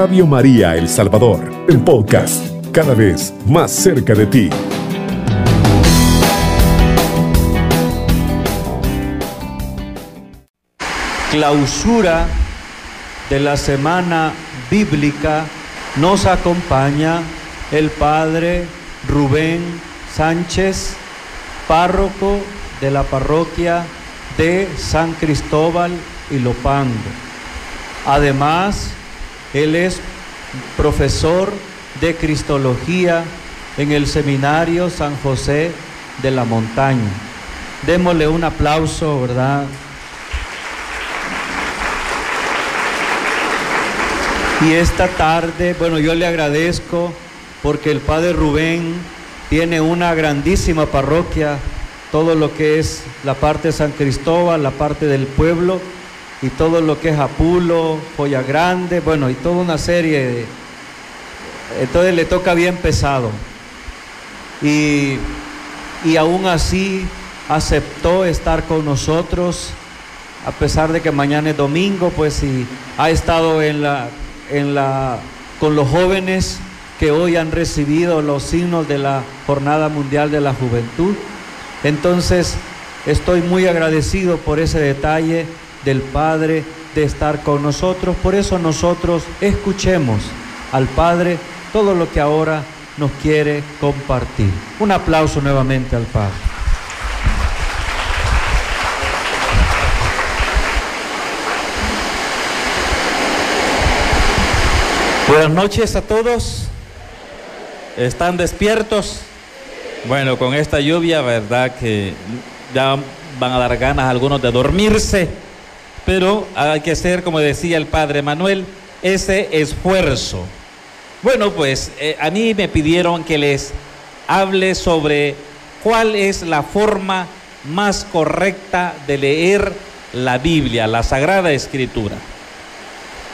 Radio María El Salvador, el podcast, cada vez más cerca de ti. Clausura de la semana bíblica nos acompaña el Padre Rubén Sánchez, párroco de la parroquia de San Cristóbal y Lopango. Además, él es profesor de Cristología en el Seminario San José de la Montaña. Démosle un aplauso, ¿verdad? Y esta tarde, bueno, yo le agradezco porque el Padre Rubén tiene una grandísima parroquia, todo lo que es la parte de San Cristóbal, la parte del pueblo y todo lo que es Apulo, Joya Grande, bueno, y toda una serie de... Entonces le toca bien pesado. Y, y aún así aceptó estar con nosotros, a pesar de que mañana es domingo, pues y ha estado en la, en la, con los jóvenes que hoy han recibido los signos de la Jornada Mundial de la Juventud. Entonces, estoy muy agradecido por ese detalle del Padre de estar con nosotros. Por eso nosotros escuchemos al Padre todo lo que ahora nos quiere compartir. Un aplauso nuevamente al Padre. Buenas noches a todos. ¿Están despiertos? Bueno, con esta lluvia, verdad que ya van a dar ganas a algunos de dormirse pero hay que hacer, como decía el padre Manuel, ese esfuerzo. Bueno, pues eh, a mí me pidieron que les hable sobre cuál es la forma más correcta de leer la Biblia, la Sagrada Escritura.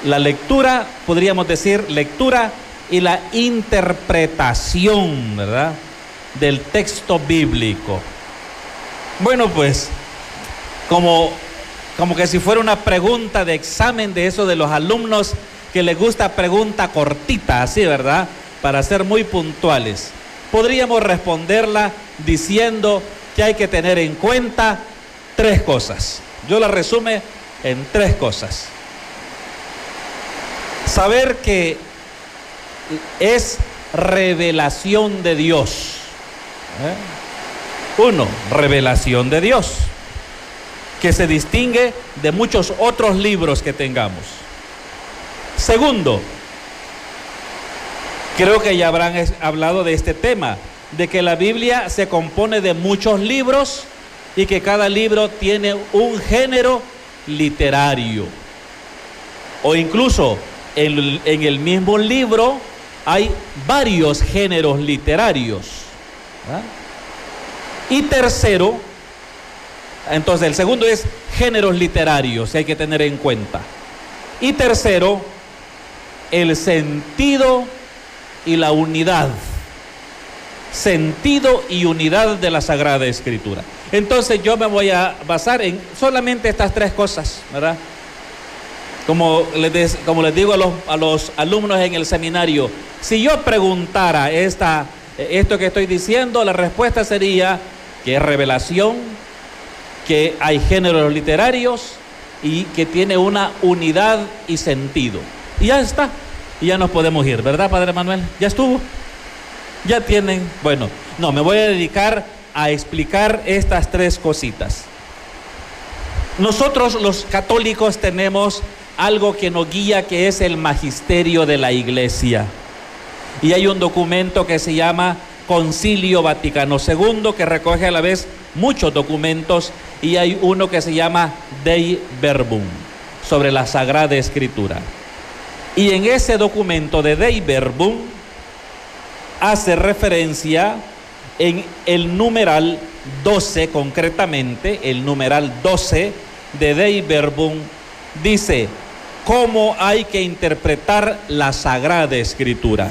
La lectura, podríamos decir, lectura y la interpretación, ¿verdad? Del texto bíblico. Bueno, pues, como como que si fuera una pregunta de examen de eso de los alumnos que les gusta pregunta cortita, así, ¿verdad? Para ser muy puntuales. Podríamos responderla diciendo que hay que tener en cuenta tres cosas. Yo la resume en tres cosas. Saber que es revelación de Dios. ¿eh? Uno, revelación de Dios que se distingue de muchos otros libros que tengamos. Segundo, creo que ya habrán hablado de este tema, de que la Biblia se compone de muchos libros y que cada libro tiene un género literario. O incluso en, el mismo libro hay varios géneros literarios. Y tercero, entonces, el segundo es géneros literarios, que hay que tener en cuenta. Y tercero, el sentido y la unidad. Sentido y unidad de la Sagrada Escritura. Entonces yo me voy a basar en solamente estas tres cosas, ¿verdad? Como les, digo a los, a los alumnos en el seminario, si yo preguntara esta, esto que estoy diciendo, la respuesta sería que es revelación, que hay géneros literarios y que tiene una unidad y sentido. Y ya está, y ya nos podemos ir, ¿verdad, Padre Manuel? Ya estuvo. Ya tienen, bueno, no, me voy a dedicar a explicar estas tres cositas. Nosotros los católicos tenemos algo que nos guía que es el magisterio de la iglesia. Y hay un documento que se llama Concilio Vaticano II que recoge a la vez muchos documentos y hay uno que se llama Dei Verbum, sobre la Sagrada Escritura. Y en ese documento de Dei Verbum hace referencia en el numeral 12 concretamente, el numeral 12 de Dei Verbum dice cómo hay que interpretar la Sagrada Escritura.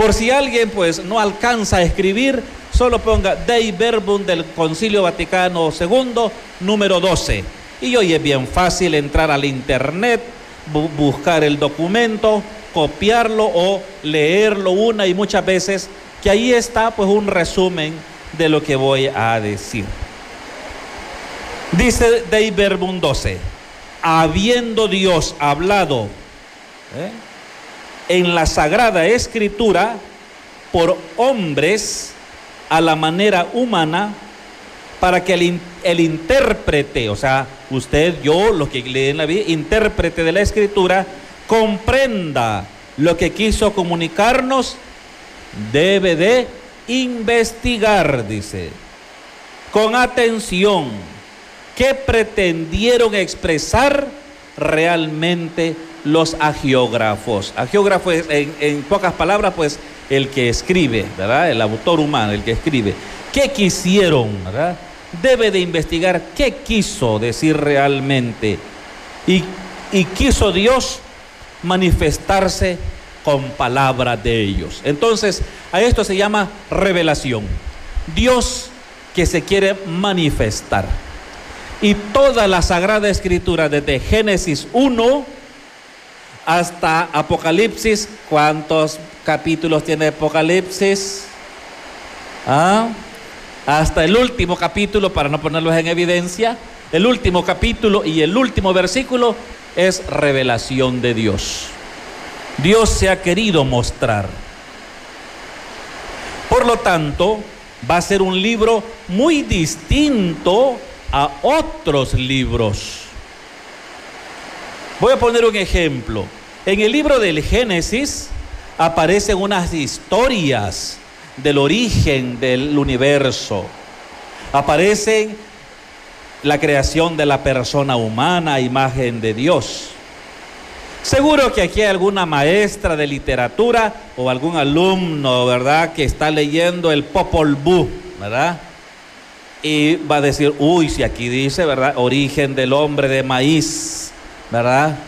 Por si alguien pues no alcanza a escribir, solo ponga Dei Verbum del Concilio Vaticano II, número 12. Y hoy es bien fácil entrar al internet, buscar el documento copiarlo o leerlo una y muchas veces, que ahí está pues un resumen de lo que voy a decir. Dice David 12, habiendo Dios hablado ¿eh? En la Sagrada Escritura por hombres a la manera humana, para que el, el intérprete, o sea, usted, yo, los que leen la Biblia, intérprete de la Escritura, comprenda lo que quiso comunicarnos, debe de investigar, dice, con atención, qué pretendieron expresar realmente los agiógrafos. Agiógrafo en, en, pocas palabras, pues el que escribe, ¿verdad? El autor humano, el que escribe. ¿Qué quisieron, verdad? Debe de investigar qué quiso decir realmente. Y, y quiso Dios manifestarse con palabras de ellos. Entonces, a esto se llama revelación. Dios que se quiere manifestar. Y toda la Sagrada Escritura, desde Génesis 1 hasta Apocalipsis, ¿cuántos capítulos tiene Apocalipsis? ¿Ah? Hasta el último capítulo, para no ponerlos en evidencia, el último capítulo y el último versículo es revelación de Dios. Dios se ha querido mostrar. Por lo tanto, va a ser un libro muy distinto a otros libros. Voy a poner un ejemplo. En el libro del Génesis aparecen unas historias del origen del universo. Aparecen la creación de la persona humana imagen de Dios. Seguro que aquí hay alguna maestra de literatura o algún alumno, ¿verdad?, que está leyendo el Popol Vuh, ¿verdad? Y va a decir, uy, si aquí dice, ¿verdad?, origen del hombre de maíz, ¿verdad?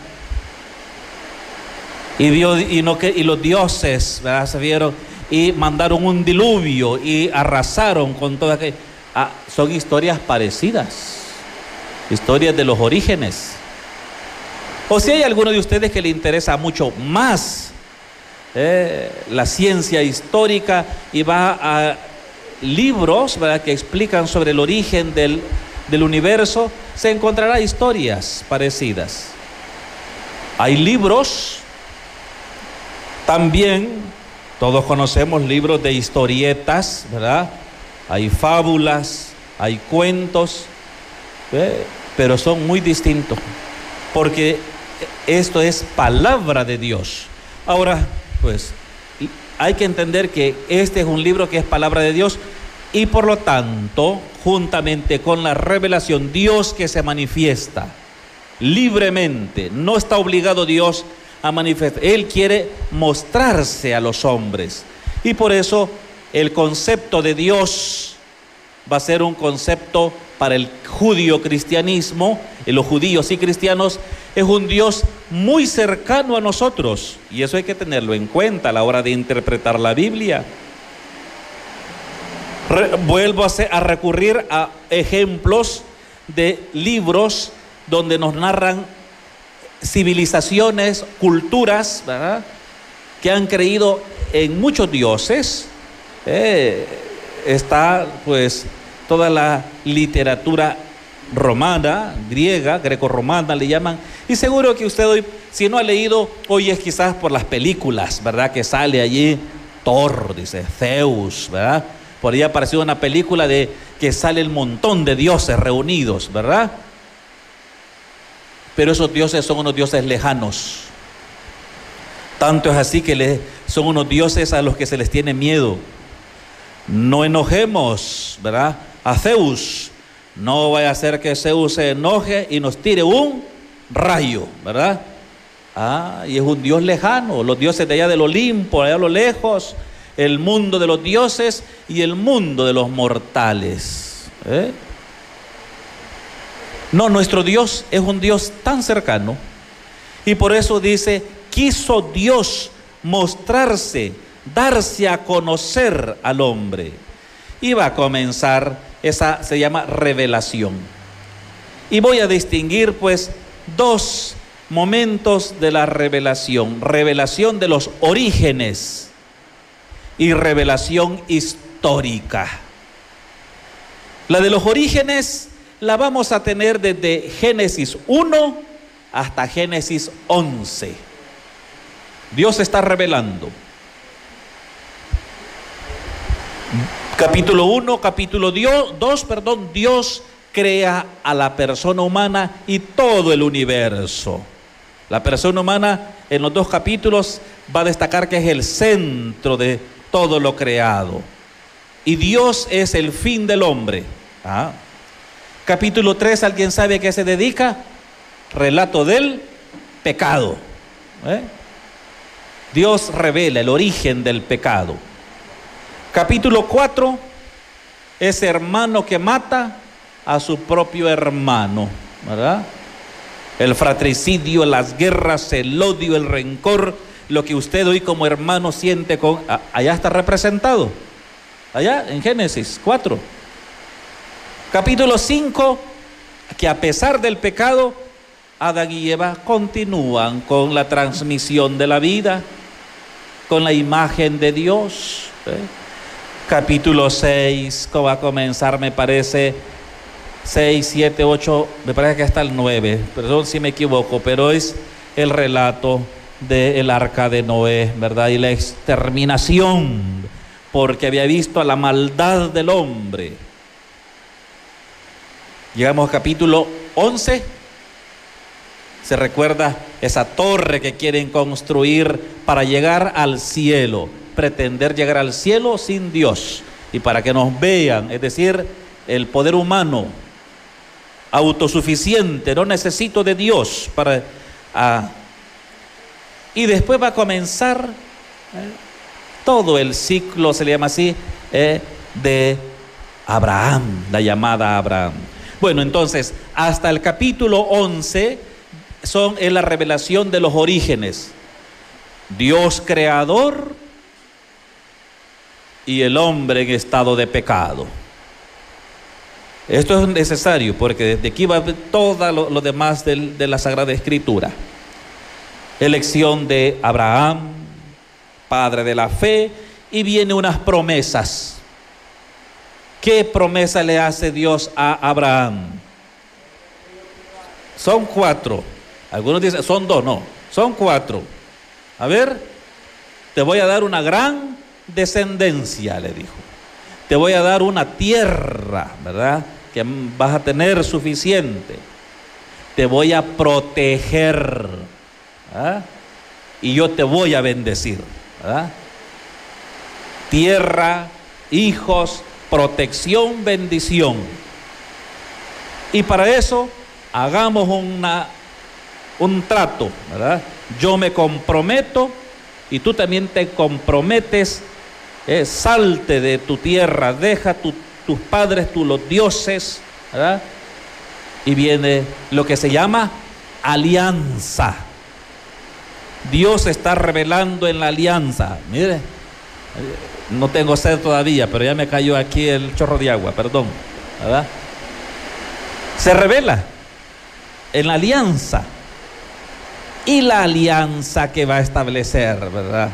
Y, los dioses, ¿verdad?, se vieron y mandaron un diluvio y arrasaron con toda aquello. Ah, son historias parecidas, historias de los orígenes. O si hay alguno de ustedes que le interesa mucho más eh, la ciencia histórica y va a libros ¿verdad? que explican sobre el origen del, del universo, se encontrará historias parecidas. Hay libros, también todos conocemos libros de historietas, ¿verdad? Hay fábulas, hay cuentos, pero son muy distintos, porque esto es palabra de Dios. Ahora, pues, hay que entender que este es un libro que es palabra de Dios y por lo tanto, juntamente con la revelación, Dios que se manifiesta libremente, no está obligado Dios a manifestar, Él quiere mostrarse a los hombres. Y por eso el concepto de Dios va a ser un concepto para el judío cristianismo, los judíos y cristianos, es un Dios muy cercano a nosotros. Y eso hay que tenerlo en cuenta a la hora de interpretar la Biblia. Vuelvo a, a recurrir a ejemplos de libros donde nos narran civilizaciones, culturas, ¿verdad? que han creído en muchos dioses. Eh, está pues toda la literatura romana, griega, greco-romana le llaman. Y seguro que usted hoy, si no ha leído, hoy es quizás por las películas, ¿verdad? Que sale allí Thor, dice Zeus, ¿verdad? Por ahí ha aparecido una película de que sale el montón de dioses reunidos, ¿verdad? Pero esos dioses son unos dioses lejanos. Tanto es así que son unos dioses a los que se les tiene miedo. No enojemos, ¿verdad? A Zeus. No vaya a ser que Zeus se enoje y nos tire un rayo, ¿verdad? Ah, y es un dios lejano, los dioses de allá del Olimpo, allá a lo lejos, el mundo de los dioses y el mundo de los mortales. ¿eh? No, nuestro Dios es un Dios tan cercano y por eso dice, quiso Dios mostrarse, darse a conocer al hombre. Y va a comenzar, esa se llama revelación. Y voy a distinguir pues dos momentos de la revelación, revelación de los orígenes y revelación histórica. La de los orígenes la vamos a tener desde Génesis 1 hasta Génesis 11. Dios está revelando. Capítulo 1, capítulo 2, perdón, Dios crea a la persona humana y todo el universo. La persona humana en los dos capítulos va a destacar que es el centro de todo lo creado. Y Dios es el fin del hombre. Ah. Capítulo 3, ¿alguien sabe a qué se dedica? Relato del pecado. ¿eh? Dios revela el origen del pecado. Capítulo 4, ese hermano que mata a su propio hermano, ¿verdad? El fratricidio, las guerras, el odio, el rencor, lo que usted hoy como hermano siente con... Allá está representado, allá en Génesis 4. Capítulo 5, que a pesar del pecado, Adán y Eva continúan con la transmisión de la vida, con la imagen de Dios. ¿eh? Capítulo 6, que va a comenzar, me parece, 6, 7, 8, me parece que hasta el 9, perdón si me equivoco, pero es el relato del arca de Noé, ¿verdad? Y la exterminación, porque había visto a la maldad del hombre. Llegamos a capítulo 11. Se recuerda esa torre que quieren construir para llegar al cielo, pretender llegar al cielo sin Dios y para que nos vean, es decir, el poder humano autosuficiente, no necesito de Dios para... Ah, y después va a comenzar eh, todo el ciclo, se le llama así, eh, de Abraham, la llamada Abraham. Bueno, entonces, hasta el capítulo 11 son en la revelación de los orígenes. Dios creador y el hombre en estado de pecado. Esto es necesario porque desde aquí va todo lo, demás de la Sagrada Escritura. Elección de Abraham, padre de la fe, y viene unas promesas. ¿Qué promesa le hace Dios a Abraham? Son cuatro. Algunos dicen, son dos, no, son cuatro. A ver, te voy a dar una gran descendencia, le dijo. Te voy a dar una tierra, ¿verdad? Que vas a tener suficiente. Te voy a proteger. Y yo te voy a bendecir. ¿verdad? Tierra, hijos, protección, bendición. Y para eso hagamos una, un trato, ¿verdad? Yo me comprometo y tú también te comprometes, eh, salte de tu tierra, deja tus padres, los dioses, ¿verdad? Y viene lo que se llama alianza. Dios está revelando en la alianza. Mire, no tengo sed todavía, pero ya me cayó aquí el chorro de agua, perdón. ¿verdad? Se revela en la alianza. Y la alianza que va a establecer, ¿verdad?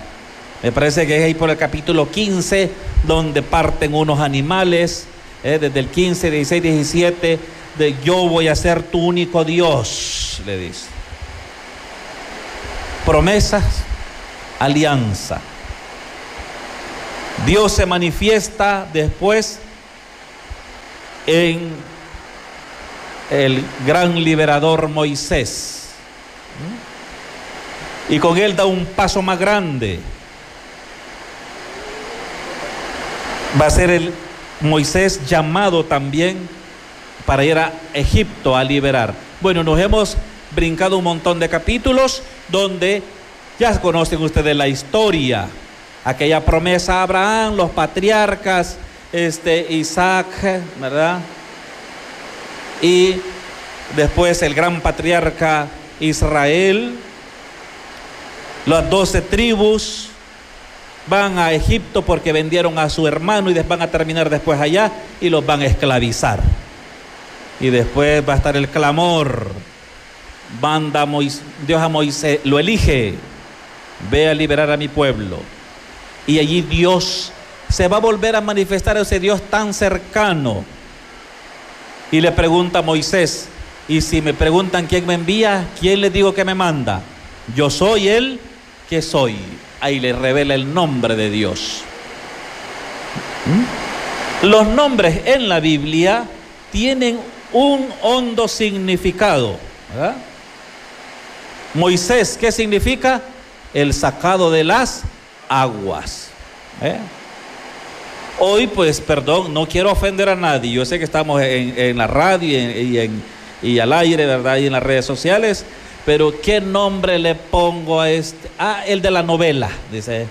Me parece que es ahí por el capítulo 15, donde parten unos animales, ¿eh? desde el 15, 16, 17, de yo voy a ser tu único Dios, le dice. Promesas, alianza. Dios se manifiesta después en el gran liberador Moisés. Y con él da un paso más grande. Va a ser el Moisés llamado también para ir a Egipto a liberar. Bueno, nos hemos brincado un montón de capítulos donde ya conocen ustedes la historia aquella promesa a Abraham, los patriarcas, este, Isaac, ¿verdad? Y después el gran patriarca Israel, las doce tribus van a Egipto porque vendieron a su hermano y van a terminar después allá y los van a esclavizar. Y después va a estar el clamor manda a Moisés, Dios a Moisés, lo elige, ve a liberar a mi pueblo. Y allí Dios se va a volver a manifestar a ese Dios tan cercano. Y le pregunta a Moisés, y si me preguntan quién me envía, ¿quién le digo que me manda? Yo soy el que soy. Ahí le revela el nombre de Dios. ¿Mm? Los nombres en la Biblia tienen un hondo significado. Moisés, ¿qué significa? El sacado de las aguas. ¿Eh? Hoy, pues, perdón, no quiero ofender a nadie. Yo sé que estamos en, la radio y, y al aire, ¿verdad? Y en las redes sociales. Pero, ¿qué nombre le pongo a este? Ah, el de la novela, dice.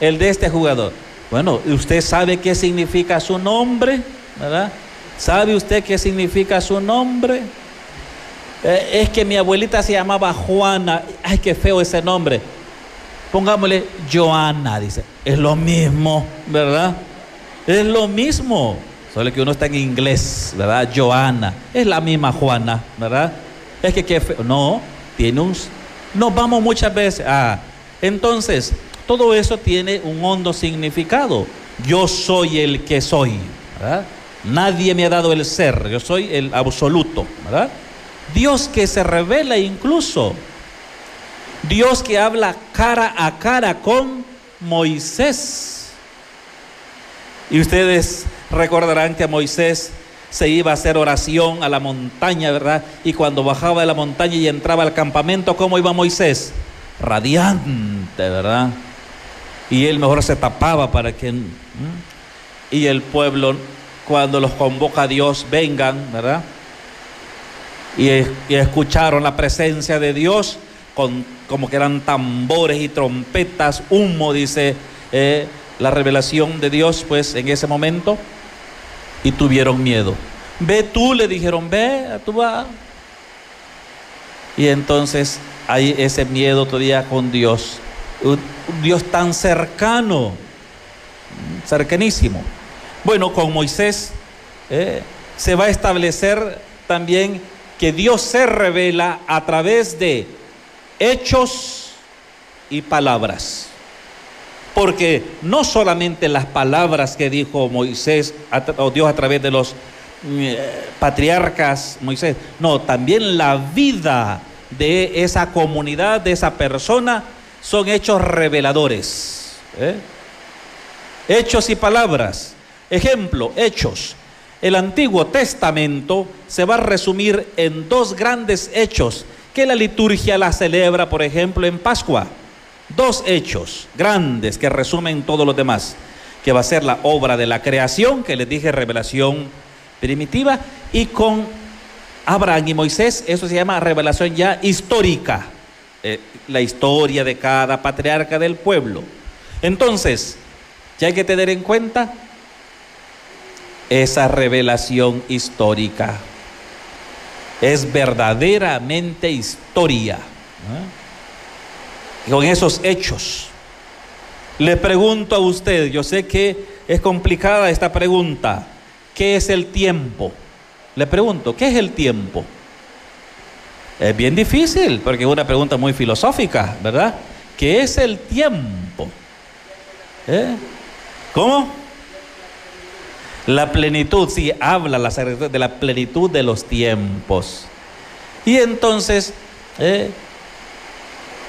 El de este jugador. Bueno, ¿usted sabe qué significa su nombre? ¿Verdad? ¿Sabe usted qué significa su nombre? Eh, es que mi abuelita se llamaba Juana. Ay, qué feo ese nombre. Pongámosle Joana, dice. Es lo mismo, ¿verdad? Es lo mismo. Solo que uno está en inglés, ¿verdad? Joana. Es la misma Juana, ¿verdad? Es que qué feo. No, tiene un... Nos vamos muchas veces. Ah, entonces, todo eso tiene un hondo significado. Yo soy el que soy, ¿verdad? Nadie me ha dado el ser, yo soy el absoluto, ¿verdad? Dios que se revela incluso. Dios que habla cara a cara con Moisés. Y ustedes recordarán que Moisés se iba a hacer oración a la montaña, ¿verdad? Y cuando bajaba de la montaña y entraba al campamento, ¿cómo iba Moisés? Radiante, ¿verdad? Y él mejor se tapaba para que... Y el pueblo, cuando los convoca a Dios, vengan, ¿verdad? Y, escucharon la presencia de Dios, con, como que eran tambores y trompetas, humo, dice... Eh, la revelación de Dios, pues en ese momento, y tuvieron miedo. Ve tú, le dijeron, ve, tú vas. Y entonces hay ese miedo todavía con Dios. Un Dios tan cercano, cercanísimo. Bueno, con Moisés eh, se va a establecer también que Dios se revela a través de hechos y palabras. Porque no solamente las palabras que dijo Moisés o Dios a través de los mm, patriarcas Moisés, no, también la vida de esa comunidad, de esa persona, son hechos reveladores. ¿eh? Hechos y palabras. Ejemplo, hechos. El Antiguo Testamento se va a resumir en dos grandes hechos que la liturgia la celebra, por ejemplo, en Pascua dos hechos grandes que resumen todos los demás, que va a ser la obra de la creación, que les dije revelación primitiva, y con Abraham y Moisés, eso se llama revelación ya histórica, eh, la historia de cada patriarca del pueblo. Entonces, ya hay que tener en cuenta esa revelación histórica. Es verdaderamente historia con esos hechos. Le pregunto a usted, yo sé que es complicada esta pregunta, ¿qué es el tiempo? Le pregunto, ¿qué es el tiempo? Es bien difícil, porque es una pregunta muy filosófica, ¿verdad? ¿Qué es el tiempo? ¿Eh? ¿Cómo? La plenitud, sí, habla la de la plenitud de los tiempos. Y entonces, ¿eh?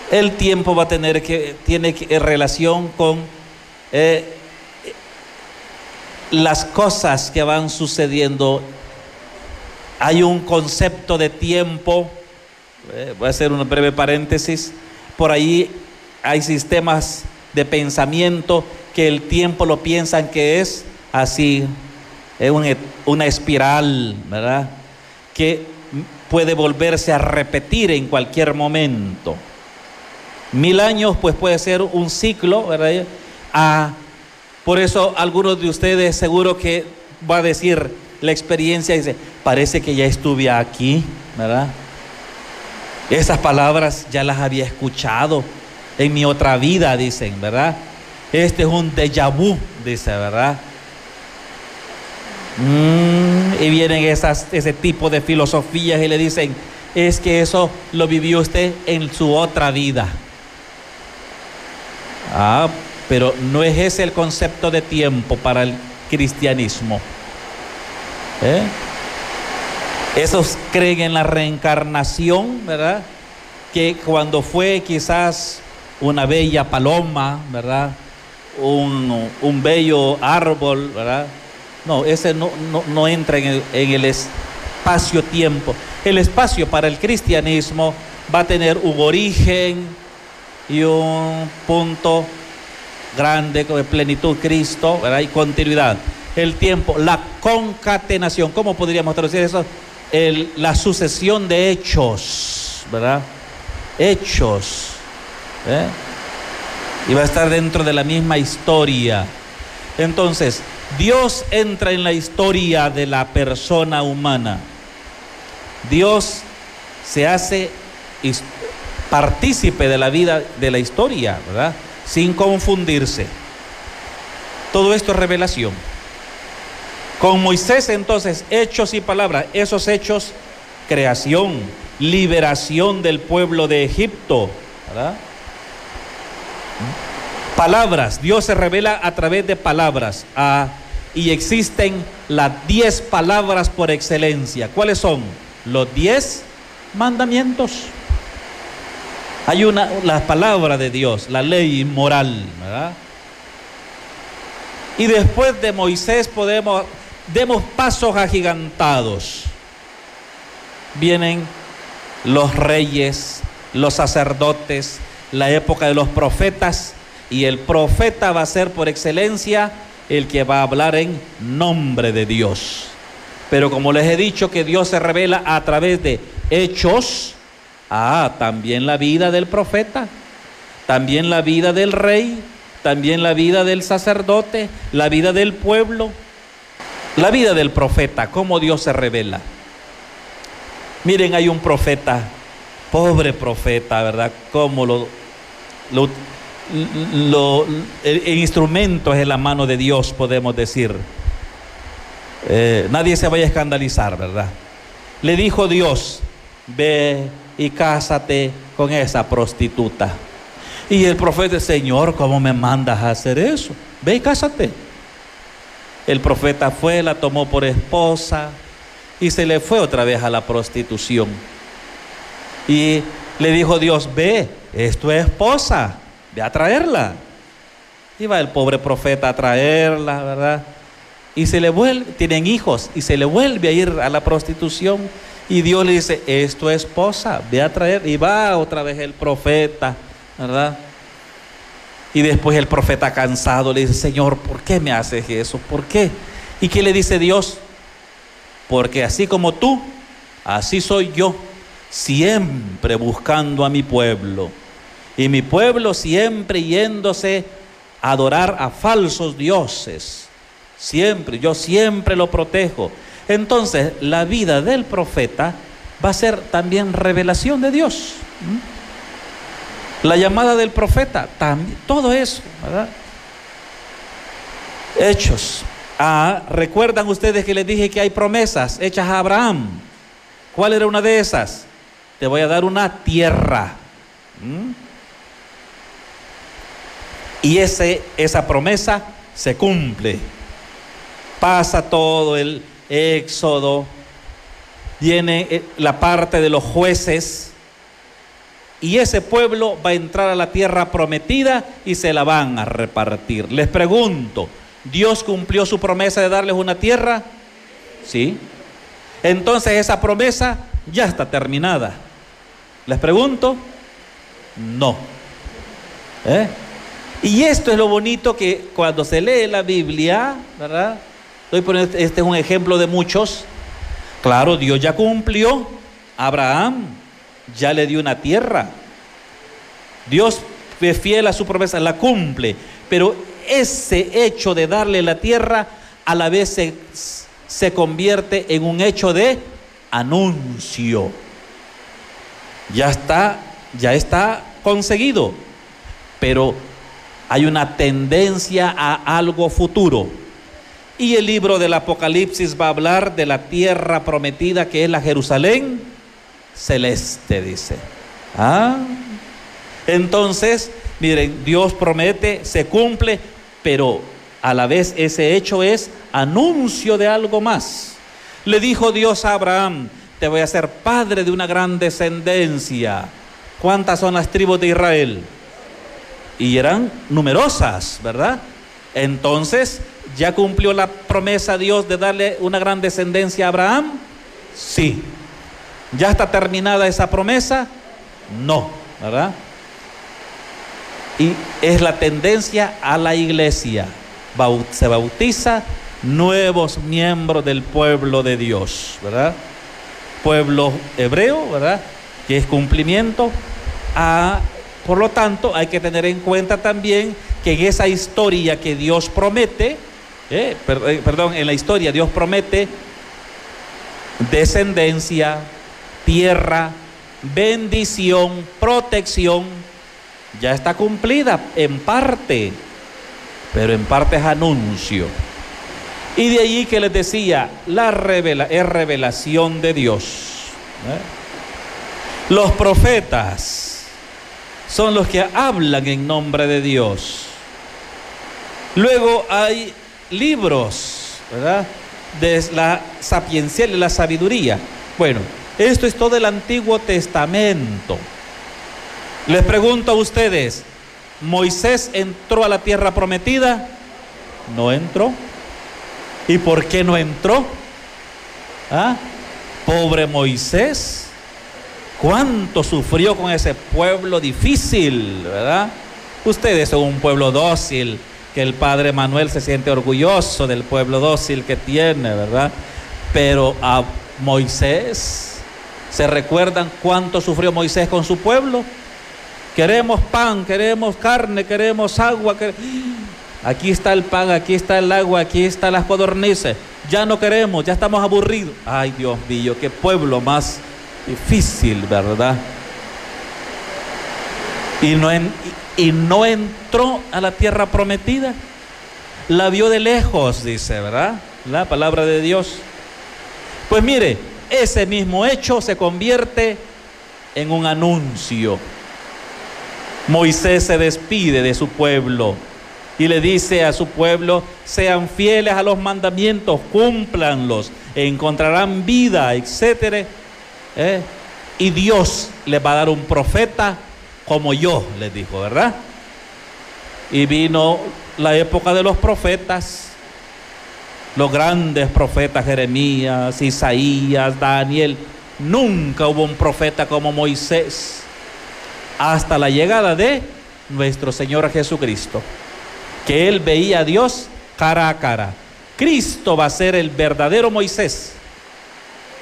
el tiempo va a tener que, tiene que, relación con eh, las cosas que van sucediendo. Hay un concepto de tiempo, eh, voy a hacer un breve paréntesis, por ahí hay sistemas de pensamiento que el tiempo lo piensan que es así, es una, una espiral, ¿verdad? Que puede volverse a repetir en cualquier momento. Mil años pues puede ser un ciclo, ¿verdad? Ah, por eso algunos de ustedes seguro que va a decir la experiencia, dice, parece que ya estuve aquí, ¿verdad? Esas palabras ya las había escuchado en mi otra vida, dicen, ¿verdad? Este es un déjà vu, dice, ¿verdad? Mm, y vienen ese tipo de filosofías y le dicen, es que eso lo vivió usted en su otra vida. Ah, pero no es ese el concepto de tiempo para el cristianismo. ¿Eh? Esos creen en la reencarnación, ¿verdad? Que cuando fue quizás una bella paloma, ¿verdad? Un, un bello árbol, ¿verdad? No, ese no, no, entra en el, en el espacio-tiempo. El espacio para el cristianismo va a tener un origen y un punto grande de plenitud Cristo, ¿verdad? Y continuidad. El tiempo, la concatenación, ¿cómo podríamos traducir eso? La sucesión de hechos, ¿verdad? Hechos. ¿eh? Y va a estar dentro de la misma historia. Entonces, Dios entra en la historia de la persona humana. Dios se hace partícipe de la vida de la historia, ¿verdad? Sin confundirse. Todo esto es revelación. Con Moisés entonces, hechos y palabras, esos hechos, creación, liberación del pueblo de Egipto, ¿verdad? Palabras, Dios se revela a través de palabras ah, y existen las diez palabras por excelencia. ¿Cuáles son? Los diez mandamientos. Hay una, la palabra de Dios, la ley moral, ¿verdad? Y después de Moisés podemos, demos pasos agigantados. Vienen los reyes, los sacerdotes, la época de los profetas y el profeta va a ser por excelencia el que va a hablar en nombre de Dios. Pero como les he dicho que Dios se revela a través de hechos, ah, también la vida del profeta, también la vida del rey, también la vida del sacerdote, la vida del pueblo, la vida del profeta, cómo Dios se revela. Miren, hay un profeta, pobre profeta, ¿verdad? Cómo lo, lo lo, el, instrumento es en la mano de Dios, podemos decir. Eh, nadie se vaya a escandalizar, ¿verdad? Le dijo Dios, ve y cásate con esa prostituta. Y el profeta, Señor, ¿cómo me mandas a hacer eso? Ve y cásate. El profeta fue, la tomó por esposa y se le fue otra vez a la prostitución. Y le dijo Dios, ve, es tu esposa ve a traerla. Iba el pobre profeta a traerla, ¿verdad? Y se le vuelve, tienen hijos, y se le vuelve a ir a la prostitución. Y Dios le dice, es tu esposa, ve a traer. Y va otra vez el profeta, ¿verdad? Y después el profeta cansado le dice, Señor, ¿por qué me haces eso? ¿Por qué? ¿Y qué le dice Dios? Porque así como tú, así soy yo, siempre buscando a mi pueblo. Y mi pueblo siempre yéndose a adorar a falsos dioses. Siempre, yo siempre lo protejo. Entonces, la vida del profeta va a ser también revelación de Dios. La llamada del profeta, todo eso, ¿verdad? Hechos. Ah, recuerdan ustedes que les dije que hay promesas hechas a Abraham. ¿Cuál era una de esas? Te voy a dar una tierra. Y esa promesa se cumple. Pasa todo el éxodo, viene eh, la parte de los jueces y ese pueblo va a entrar a la tierra prometida y se la van a repartir. Les pregunto, ¿Dios cumplió su promesa de darles una tierra? Sí. Entonces esa promesa ya está terminada. Les pregunto, no. ¿Eh? Y esto es lo bonito que cuando se lee la Biblia, ¿verdad? este es un ejemplo de muchos. Claro, Dios ya cumplió. Abraham ya le dio una tierra. Dios es fiel a su promesa, la cumple. Pero ese hecho de darle la tierra a la vez se, se convierte en un hecho de anuncio. Ya está, ya está conseguido. Pero hay una tendencia a algo futuro. Y el libro del Apocalipsis va a hablar de la tierra prometida que es la Jerusalén celeste, dice. Ah, entonces, miren, Dios promete, se cumple, pero a la vez ese hecho es anuncio de algo más. Le dijo Dios a Abraham, te voy a hacer padre de una gran descendencia. ¿Cuántas son las tribus de Israel? Y eran numerosas, ¿verdad? Entonces, ¿ya cumplió la promesa Dios de darle una gran descendencia a Abraham? Sí. ¿Ya está terminada esa promesa? No, ¿verdad? Y es la tendencia a la iglesia. Se bautiza nuevos miembros del pueblo de Dios, ¿verdad? Pueblo hebreo, ¿verdad? Que es cumplimiento. A, por lo tanto, hay que tener en cuenta también que en esa historia que Dios promete, eh, eh, perdón, en la historia Dios promete descendencia, tierra, bendición, protección, ya está cumplida en parte, pero en parte es anuncio. Y de allí que les decía, la revela, es revelación de Dios. ¿eh? Los profetas son los que hablan en nombre de Dios. Luego hay libros, ¿verdad? De la sapiencia y la sabiduría. Bueno, esto es todo el Antiguo Testamento. Les pregunto a ustedes, ¿Moisés entró a la tierra prometida? No entró. ¿Y por qué no entró? ¿Ah? Pobre Moisés. ¿Cuánto sufrió con ese pueblo difícil, verdad? Ustedes son un pueblo dócil, que el padre Manuel se siente orgulloso del pueblo dócil que tiene, ¿verdad? Pero a Moisés, ¿se recuerdan cuánto sufrió Moisés con su pueblo? Queremos pan, queremos carne, queremos agua. Aquí está el pan, aquí está el agua, aquí están las codornices. Ya no queremos, ya estamos aburridos. Ay, Dios mío, qué pueblo más difícil, ¿verdad? Y no, y no entró a la tierra prometida. La vio de lejos, dice, ¿verdad? La palabra de Dios. Pues mire, ese mismo hecho se convierte en un anuncio. Moisés se despide de su pueblo y le dice a su pueblo, sean fieles a los mandamientos, cúmplanlos, encontrarán vida, etc. ¿Eh? Y Dios les va a dar un profeta como yo, les dijo, ¿verdad? Y vino la época de los profetas, los grandes profetas Jeremías, Isaías, Daniel. Nunca hubo un profeta como Moisés hasta la llegada de nuestro Señor Jesucristo que él veía a Dios cara a cara. Cristo va a ser el verdadero Moisés.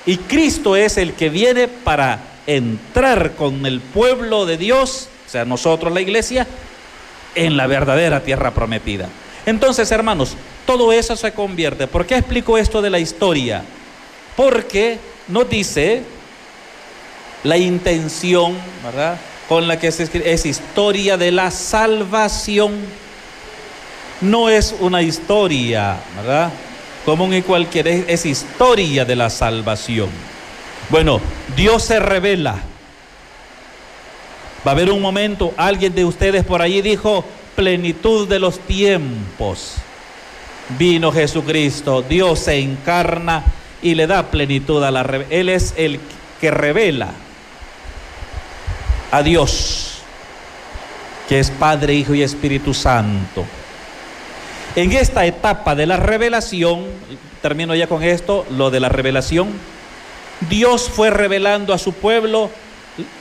Y Cristo es el que viene para entrar con el pueblo de Dios, o sea, nosotros la iglesia, en la verdadera tierra prometida. Entonces, hermanos, todo eso se convierte. ¿Por qué explico esto de la historia? Porque nos dice la intención, ¿verdad? Con la que se escribe, es historia de la salvación no es una historia, ¿verdad? Común y cualquiera, es, historia de la salvación. Bueno, Dios se revela. Va a haber un momento, alguien de ustedes por allí dijo, plenitud de los tiempos. Vino Jesucristo, Dios se encarna y le da plenitud a la Él es el que revela a Dios, que es Padre, Hijo y Espíritu Santo. En esta etapa de la revelación, termino ya con esto, lo de la revelación, Dios fue revelando a su pueblo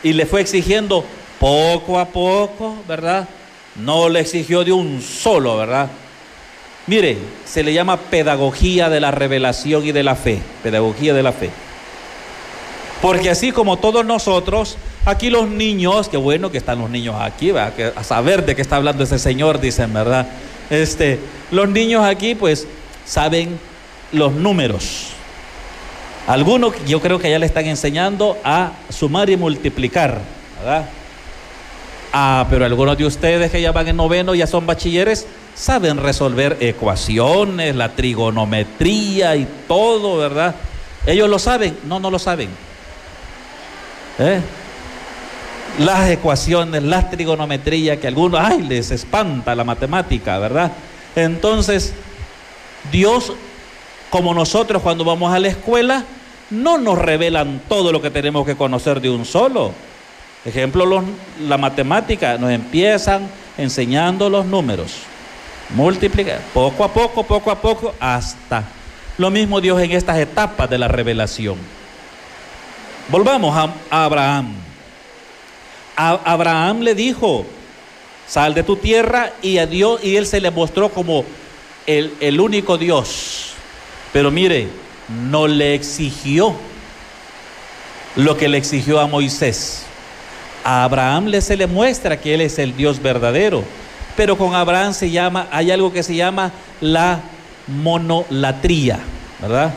y le fue exigiendo poco a poco, ¿verdad? No le exigió de un solo, ¿verdad? Mire, se le llama pedagogía de la revelación y de la fe, pedagogía de la fe. Porque así como todos nosotros, aquí los niños, qué bueno que están los niños aquí, ¿verdad? a saber de qué está hablando ese señor, dicen, ¿verdad? Este, los niños aquí pues saben los números. Algunos yo creo que ya le están enseñando a sumar y multiplicar, ¿verdad? Ah, pero algunos de ustedes que ya van en noveno, ya son bachilleres, saben resolver ecuaciones, la trigonometría y todo, ¿verdad? Ellos lo saben, no, no lo saben. ¿Eh? Las ecuaciones, las trigonometrías, que algunos, ay, les espanta la matemática, ¿verdad? Entonces, Dios, como nosotros cuando vamos a la escuela, no nos revelan todo lo que tenemos que conocer de un solo. Ejemplo, la matemática, nos empiezan enseñando los números. Multiplicar, poco a poco, poco a poco, hasta. Lo mismo Dios en estas etapas de la revelación. Volvamos a, Abraham. Abraham le dijo, sal de tu tierra y a Dios, y él se le mostró como el, el único Dios. Pero mire, no le exigió lo que le exigió a Moisés. A Abraham le se le muestra que él es el Dios verdadero, pero con Abraham se llama, hay algo que se llama la monolatría, ¿verdad?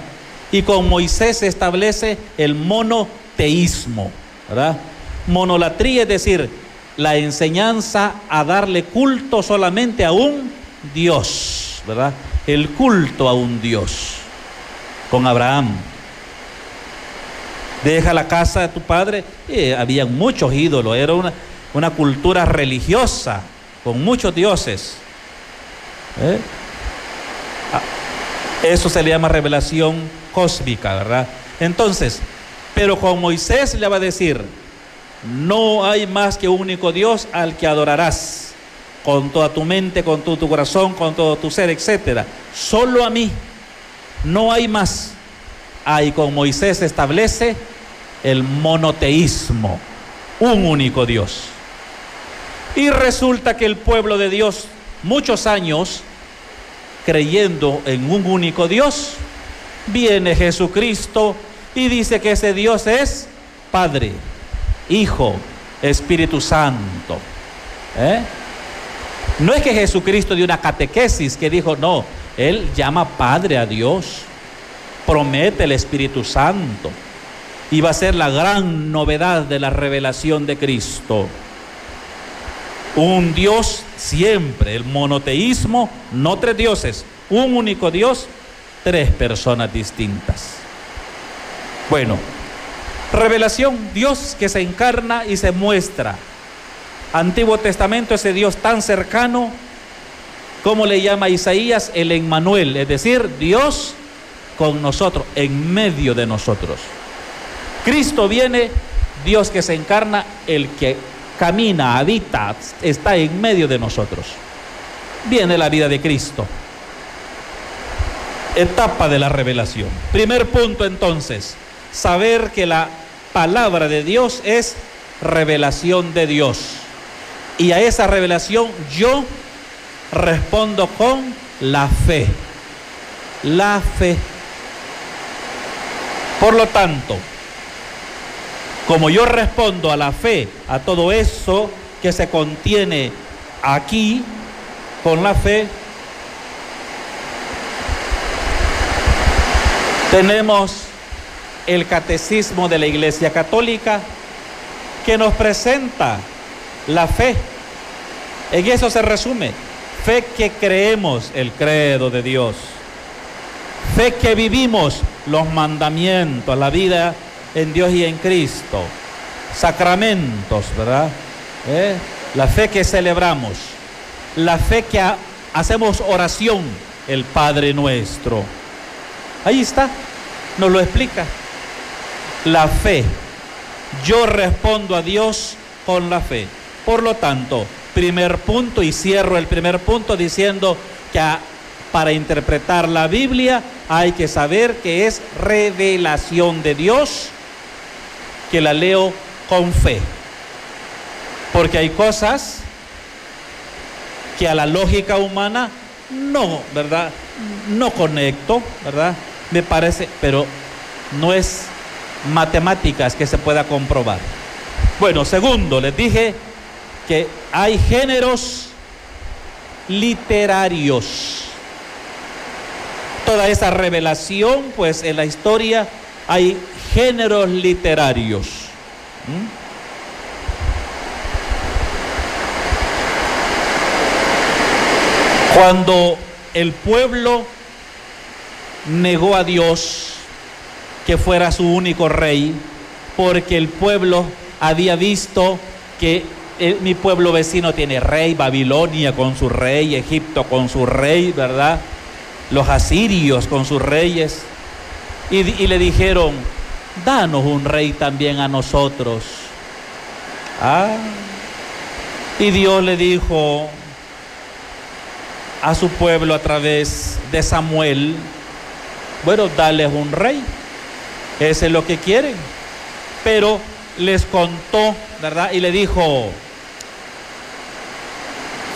Y con Moisés se establece el monoteísmo, ¿verdad? Monolatría es decir, la enseñanza a darle culto solamente a un Dios, ¿verdad? El culto a un Dios. Con Abraham, deja la casa de tu padre. Y había muchos ídolos, era una, una cultura religiosa con muchos dioses. ¿Eh? Eso se le llama revelación cósmica, ¿verdad? Entonces, pero con Moisés le va a decir, no hay más que único Dios al que adorarás con toda tu mente, con todo tu corazón, con todo tu ser, etcétera. Solo a mí, no hay más. Ahí con Moisés establece el monoteísmo, un único Dios. Y resulta que el pueblo de Dios, muchos años creyendo en un único Dios, viene Jesucristo y dice que ese Dios es Padre, Hijo, Espíritu Santo. ¿Eh? No es que Jesucristo dio una catequesis que dijo, no, Él llama Padre a Dios, promete el Espíritu Santo y va a ser la gran novedad de la revelación de Cristo. Un Dios siempre, el monoteísmo, no tres dioses, un único Dios, tres personas distintas. Bueno, revelación, Dios que se encarna y se muestra. Antiguo Testamento, ese Dios tan cercano, como le llama Isaías, el Emmanuel, es decir, Dios con nosotros, en medio de nosotros. Cristo viene, Dios que se encarna, el que camina, habita, está en medio de nosotros. Viene la vida de Cristo. Etapa de la revelación. Primer punto entonces, saber que la palabra de Dios es revelación de Dios. Y a esa revelación yo respondo con la fe. La fe. Por lo tanto, como yo respondo a la fe, a todo eso que se contiene aquí, con la fe, tenemos el catecismo de la Iglesia Católica que nos presenta la fe. En eso se resume. Fe que creemos el credo de Dios. Fe que vivimos los mandamientos, la vida en Dios y en Cristo. Sacramentos, ¿verdad? ¿Eh? La fe que celebramos, la fe que hacemos oración, el Padre nuestro. Ahí está, nos lo explica. La fe. Yo respondo a Dios con la fe. Por lo tanto, primer punto, y cierro el primer punto diciendo que para interpretar la Biblia hay que saber que es revelación de Dios que la leo con fe. Porque hay cosas que a la lógica humana no, ¿verdad? No conecto, ¿verdad? Me parece, pero no es matemáticas que se pueda comprobar. Bueno, segundo, les dije que hay géneros literarios. Toda esa revelación, pues en la historia hay géneros literarios. ¿Mm? Cuando el pueblo negó a Dios que fuera su único rey, porque el pueblo había visto que eh, mi pueblo vecino tiene rey, Babilonia con su rey, Egipto con su rey, ¿verdad? Los asirios con sus reyes. Y, le dijeron, danos un rey también a nosotros. Ah. Y Dios le dijo a su pueblo a través de Samuel, bueno, dales un rey. Ese es lo que quieren. Pero les contó, ¿verdad? Y le dijo,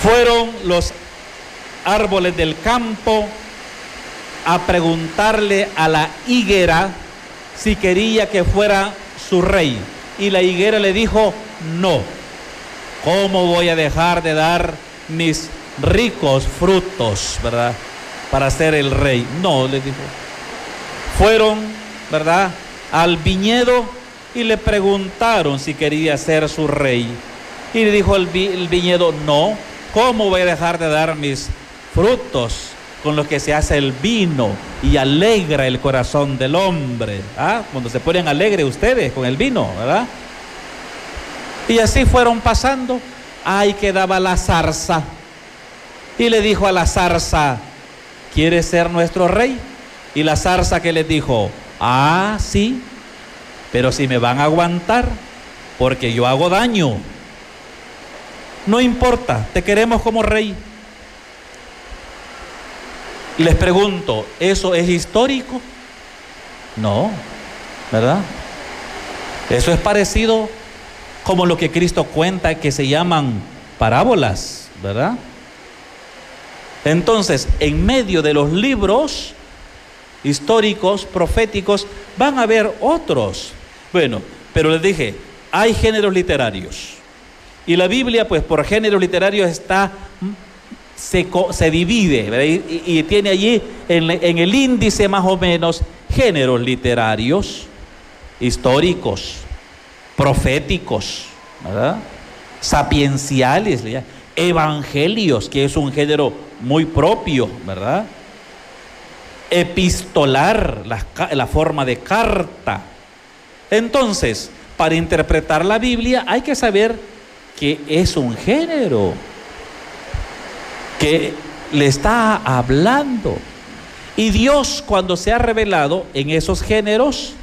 fueron los árboles del campo a preguntarle a la higuera si quería que fuera su rey. Y la higuera le dijo, no. ¿Cómo voy a dejar de dar mis ricos frutos, verdad? Para ser el rey. No, le dijo. Fueron, ¿verdad? Al viñedo y le preguntaron si quería ser su rey. Y le dijo el, viñedo, no. ¿Cómo voy a dejar de dar mis frutos? con los que se hace el vino y alegra el corazón del hombre. ¿ah? Cuando se ponen alegres ustedes con el vino, ¿verdad? Y así fueron pasando. Ahí quedaba la zarza. Y le dijo a la zarza, ¿quieres ser nuestro rey? Y la zarza que le dijo, ah, sí, pero si me van a aguantar, porque yo hago daño. No importa, te queremos como rey. Les pregunto, ¿eso es histórico? No, ¿verdad? Eso es parecido como lo que Cristo cuenta que se llaman parábolas, ¿verdad? Entonces, en medio de los libros históricos, proféticos, van a haber otros. Bueno, pero les dije, hay géneros literarios. Y la Biblia, pues por géneros literarios está se, divide y, tiene allí en, el índice más o menos géneros literarios, históricos, proféticos, sapienciales, evangelios, que es un género muy propio, ¿verdad? Epistolar, la, forma de carta. Entonces, para interpretar la Biblia hay que saber que es un género que le está hablando. Y Dios cuando se ha revelado en esos géneros,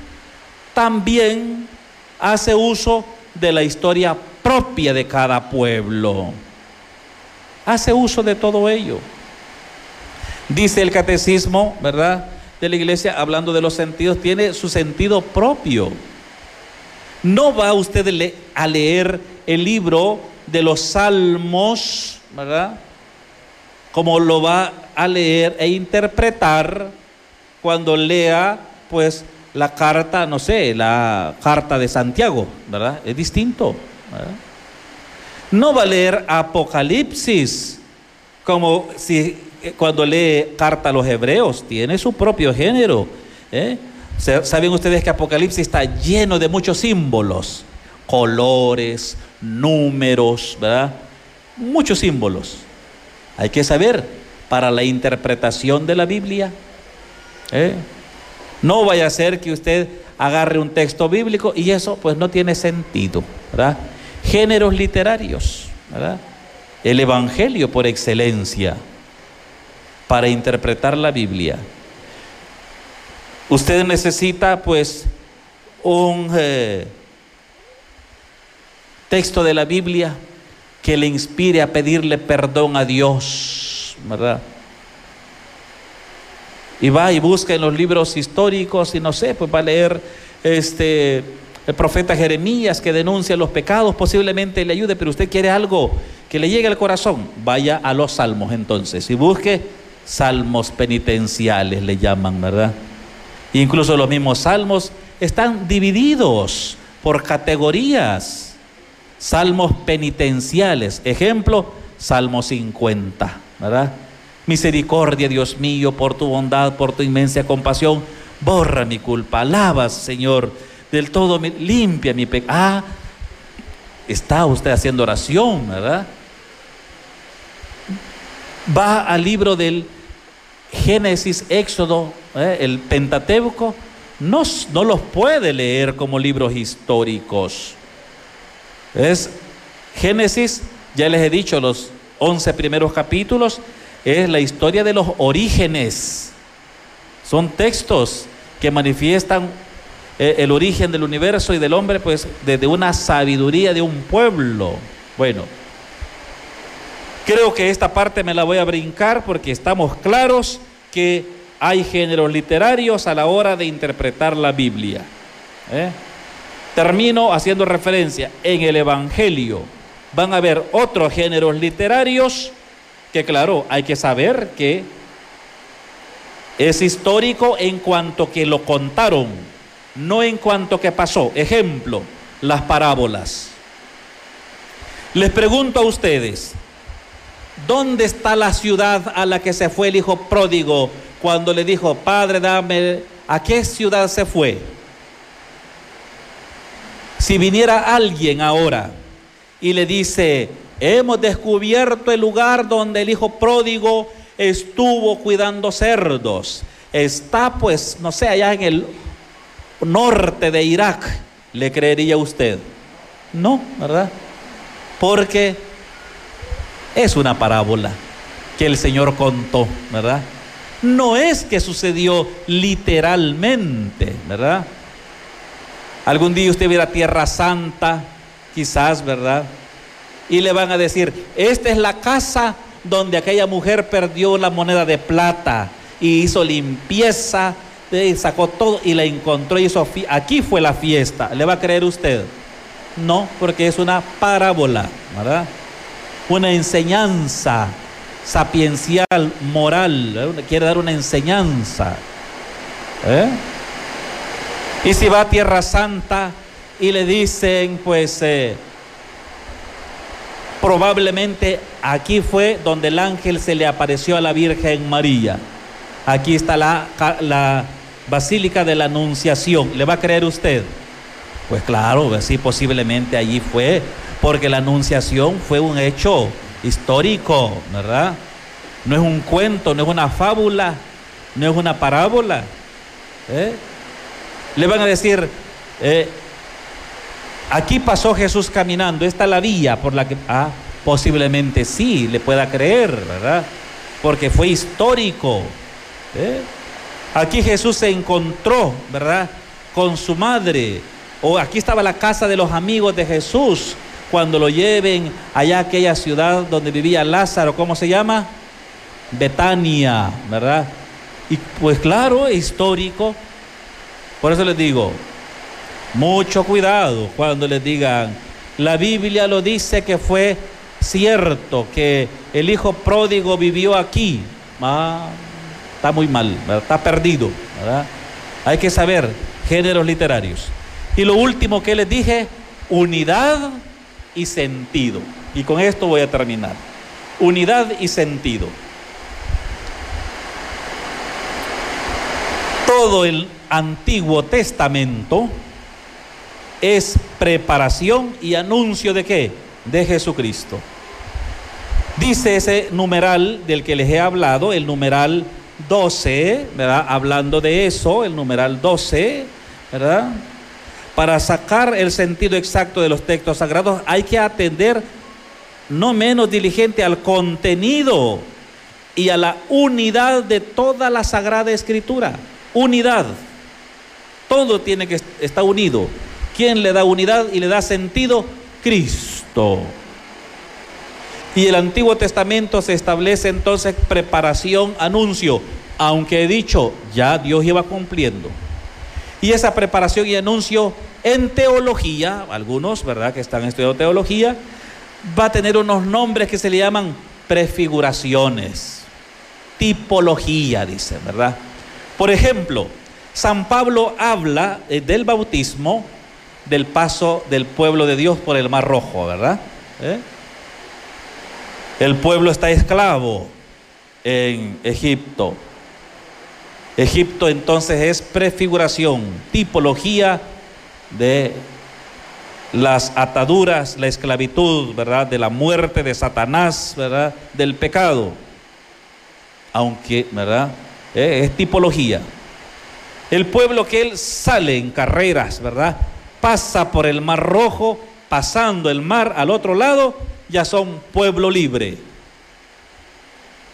también hace uso de la historia propia de cada pueblo. Hace uso de todo ello. Dice el catecismo, ¿verdad? De la iglesia, hablando de los sentidos, tiene su sentido propio. No va usted a leer el libro de los salmos, ¿verdad? como lo va a leer e interpretar cuando lea pues la carta, no sé, la carta de Santiago, ¿verdad? Es distinto. No va a leer Apocalipsis como si cuando lee carta a los hebreos, tiene su propio género. ¿eh? Saben ustedes que Apocalipsis está lleno de muchos símbolos, colores, números, ¿verdad? Muchos símbolos. Hay que saber para la interpretación de la Biblia. ¿eh? No vaya a ser que usted agarre un texto bíblico y eso pues no tiene sentido. ¿verdad? Géneros literarios. ¿verdad? El Evangelio por excelencia para interpretar la Biblia. Usted necesita pues un eh, texto de la Biblia que le inspire a pedirle perdón a Dios, ¿verdad? Y va y busca en los libros históricos y no sé, pues va a leer este el profeta Jeremías que denuncia los pecados, posiblemente le ayude, pero usted quiere algo que le llegue al corazón, vaya a los salmos entonces y busque salmos penitenciales, le llaman, ¿verdad? Incluso los mismos salmos están divididos por categorías salmos penitenciales. Ejemplo, Salmo 50, ¿verdad? Misericordia, Dios mío, por tu bondad, por tu inmensa compasión, borra mi culpa, alabas, Señor, del todo limpia mi pecado. Ah, está usted haciendo oración, ¿verdad? Va al libro del Génesis, Éxodo, ¿eh? el Pentateuco, no, no los puede leer como libros históricos. Es Génesis, ya les he dicho, los 11 primeros capítulos, es la historia de los orígenes. Son textos que manifiestan eh, el origen del universo y del hombre, pues desde una sabiduría de un pueblo. Bueno, creo que esta parte me la voy a brincar porque estamos claros que hay géneros literarios a la hora de interpretar la Biblia. ¿eh? Termino haciendo referencia en el Evangelio. Van a haber otros géneros literarios que claro, hay que saber que es histórico en cuanto que lo contaron, no en cuanto que pasó. Ejemplo, las parábolas. Les pregunto a ustedes, ¿dónde está la ciudad a la que se fue el hijo pródigo cuando le dijo, Padre, dame, ¿a qué ciudad se fue? Si viniera alguien ahora y le dice, hemos descubierto el lugar donde el hijo pródigo estuvo cuidando cerdos, está pues, no sé, allá en el norte de Irak, ¿le creería usted? No, ¿verdad? Porque es una parábola que el Señor contó, ¿verdad? No es que sucedió literalmente, ¿verdad? Algún día usted viera Tierra Santa, quizás, ¿verdad? Y le van a decir, esta es la casa donde aquella mujer perdió la moneda de plata y hizo limpieza, sacó todo y la encontró y hizo, aquí fue la fiesta. ¿Le va a creer usted? No, porque es una parábola, ¿verdad? Una enseñanza sapiencial, moral, quiere dar una enseñanza. ¿eh? Y si va a Tierra Santa y le dicen, pues, eh, probablemente aquí fue donde el ángel se le apareció a la Virgen María. Aquí está la, la Basílica de la Anunciación. ¿Le va a creer usted? Pues claro, sí, posiblemente allí fue, porque la Anunciación fue un hecho histórico, ¿verdad? No es un cuento, no es una fábula, no es una parábola. ¿eh? Le van a decir, eh, aquí pasó Jesús caminando, esta es la vía por la que, ah, posiblemente sí, le pueda creer, ¿verdad? Porque fue histórico. ¿eh? Aquí Jesús se encontró, ¿verdad? Con su madre. O aquí estaba la casa de los amigos de Jesús cuando lo lleven allá a aquella ciudad donde vivía Lázaro, ¿cómo se llama? Betania, ¿verdad? Y pues claro, histórico. Por eso les digo, mucho cuidado cuando les digan, la Biblia lo dice que fue cierto que el hijo pródigo vivió aquí. Ah, está muy mal, está perdido. ¿verdad? Hay que saber géneros literarios. Y lo último que les dije, unidad y sentido. Y con esto voy a terminar. Unidad y sentido. Todo el Antiguo Testamento es preparación y anuncio de qué? De Jesucristo. Dice ese numeral del que les he hablado, el numeral 12, ¿verdad? Hablando de eso, el numeral 12, ¿verdad? Para sacar el sentido exacto de los textos sagrados hay que atender no menos diligente al contenido y a la unidad de toda la Sagrada Escritura. Unidad. Todo tiene que estar unido. ¿Quién le da unidad y le da sentido? Cristo. Y el Antiguo Testamento se establece entonces preparación, anuncio, aunque he dicho, ya Dios iba cumpliendo. Y esa preparación y anuncio en teología, algunos, ¿verdad?, que están estudiando teología, va a tener unos nombres que se le llaman prefiguraciones, tipología, dice, ¿verdad? Por ejemplo, San Pablo habla eh, del bautismo, del paso del pueblo de Dios por el Mar Rojo, ¿verdad? ¿Eh? El pueblo está esclavo en Egipto. Egipto entonces es prefiguración, tipología de las ataduras, la esclavitud, ¿verdad? De la muerte de Satanás, ¿verdad? Del pecado. Aunque, ¿verdad? Eh, es tipología. El pueblo que él sale en carreras, ¿verdad? Pasa por el mar rojo, pasando el mar al otro lado, ya son pueblo libre.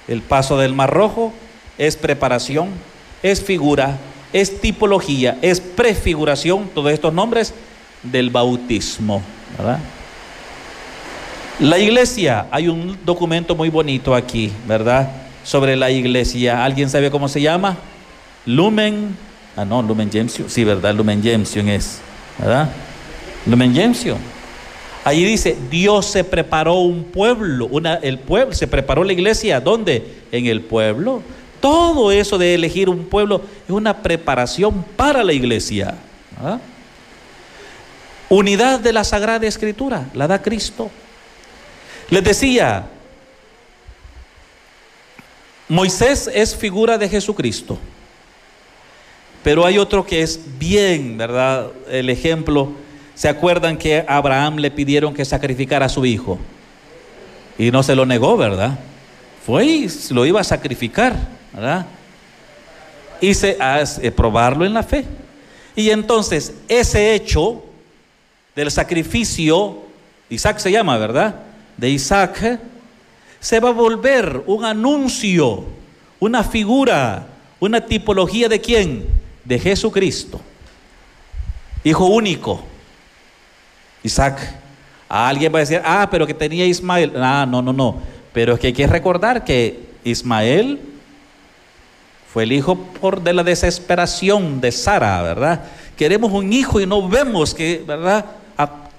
El paso del mar rojo es preparación, es figura, es tipología, es prefiguración, todos estos nombres del bautismo, ¿verdad? La iglesia, hay un documento muy bonito aquí, ¿verdad? Sobre la iglesia. ¿Alguien sabe cómo se llama? Lumen. Ah, no, Lumen Gentium. Sí, ¿verdad? Lumen Gentium es, ¿verdad? Lumen Gentium. Allí dice, Dios se preparó un pueblo, una, el pueblo, se preparó la iglesia, ¿dónde? En el pueblo. Todo eso de elegir un pueblo es una preparación para la iglesia. ¿verdad? Unidad de la Sagrada Escritura, la da Cristo. Les decía, Moisés es figura de Jesucristo, pero hay otro que es bien, ¿verdad? El ejemplo, ¿se acuerdan que a Abraham le pidieron que sacrificara a su hijo? Y no se lo negó, ¿verdad? Fue y lo iba a sacrificar, ¿verdad? Y se, a, probarlo en la fe. Y entonces, ese hecho del sacrificio, Isaac se llama, ¿verdad? de Isaac, se va a volver un anuncio, una figura, una tipología de quién? De Jesucristo. Hijo único. Isaac. alguien va a decir, ah, pero que tenía Ismael. Ah, no, no, no. Pero es que hay que recordar que Ismael fue el hijo por de la desesperación de Sara, ¿verdad? Queremos un hijo y no vemos que, ¿verdad?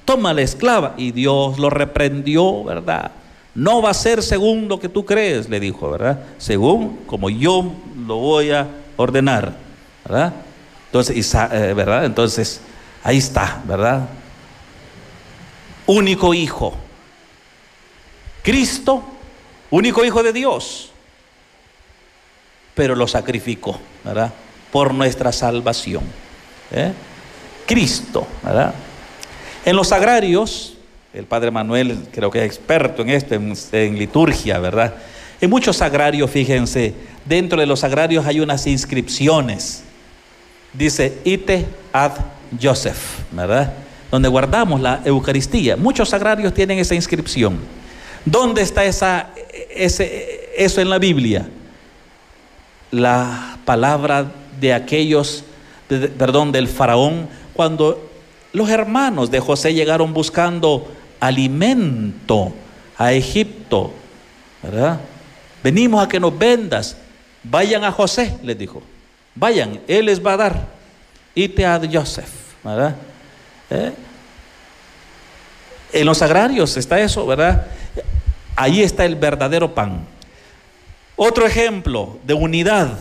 toma la esclava. Y Dios lo reprendió, ¿verdad? No va a ser según lo que tú crees, le dijo, ¿verdad? Según como yo lo voy a ordenar, ¿verdad? Entonces, eh, ¿verdad? Entonces, ahí está, ¿verdad? Único hijo. Cristo, único hijo de Dios, pero lo sacrificó, ¿verdad? Por nuestra salvación. ¿eh? Cristo, ¿verdad? En los agrarios, el padre Manuel creo que es experto en esto, en, liturgia, ¿verdad? En muchos agrarios, fíjense, dentro de los agrarios hay unas inscripciones. Dice, ite ad Joseph, ¿verdad? Donde guardamos la Eucaristía. Muchos agrarios tienen esa inscripción. ¿Dónde está esa, ese, eso en la Biblia? La palabra de aquellos, perdón, del faraón, cuando los hermanos de José llegaron buscando alimento a Egipto, ¿verdad? Venimos a que nos vendas. Vayan a José, les dijo. Vayan, él les va a dar. Ite a Joseph, ¿verdad? ¿Eh? En los agrarios está eso, ¿verdad? Ahí está el verdadero pan. Otro ejemplo de unidad,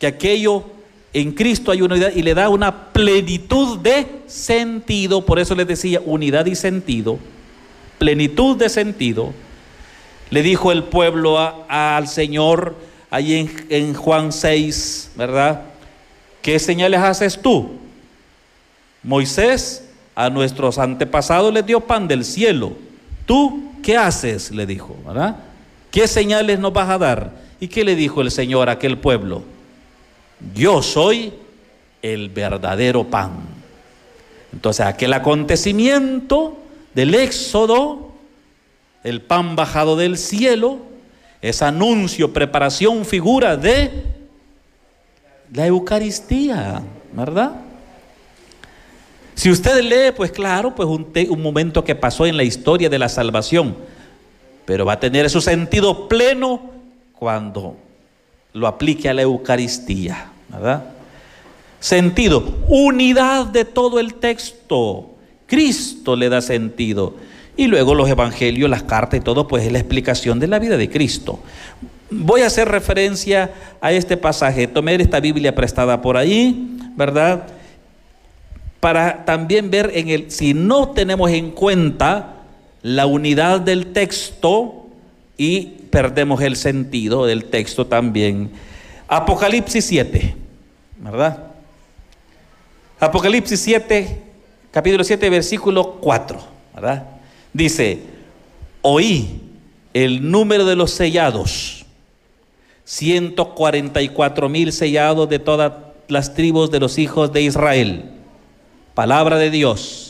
que aquello en Cristo hay unidad y le da una plenitud de sentido, por eso les decía unidad y sentido, plenitud de sentido. Le dijo el pueblo al Señor ahí en, en Juan 6, ¿verdad? ¿Qué señales haces tú? Moisés a nuestros antepasados les dio pan del cielo. ¿Tú qué haces? Le dijo, ¿verdad? ¿Qué señales nos vas a dar? ¿Y qué le dijo el Señor a aquel pueblo? yo soy el verdadero pan. Entonces aquel acontecimiento del éxodo, el pan bajado del cielo, es anuncio, preparación, figura de la Eucaristía, ¿verdad? Si usted lee, pues claro, pues un, un, momento que pasó en la historia de la salvación, pero va a tener su sentido pleno cuando lo aplique a la Eucaristía, ¿verdad? Sentido, unidad de todo el texto. Cristo le da sentido. Y luego los evangelios, las cartas y todo, pues es la explicación de la vida de Cristo. Voy a hacer referencia a este pasaje. Tomé esta Biblia prestada por ahí, ¿verdad? Para también ver en el, si no tenemos en cuenta la unidad del texto y perdemos el sentido del texto también. Apocalipsis 7, ¿verdad? Apocalipsis 7, capítulo 7, versículo 4, ¿verdad? Dice, oí el número de los sellados, 144 mil sellados de toda las tribus de los hijos de Israel. Palabra de Dios.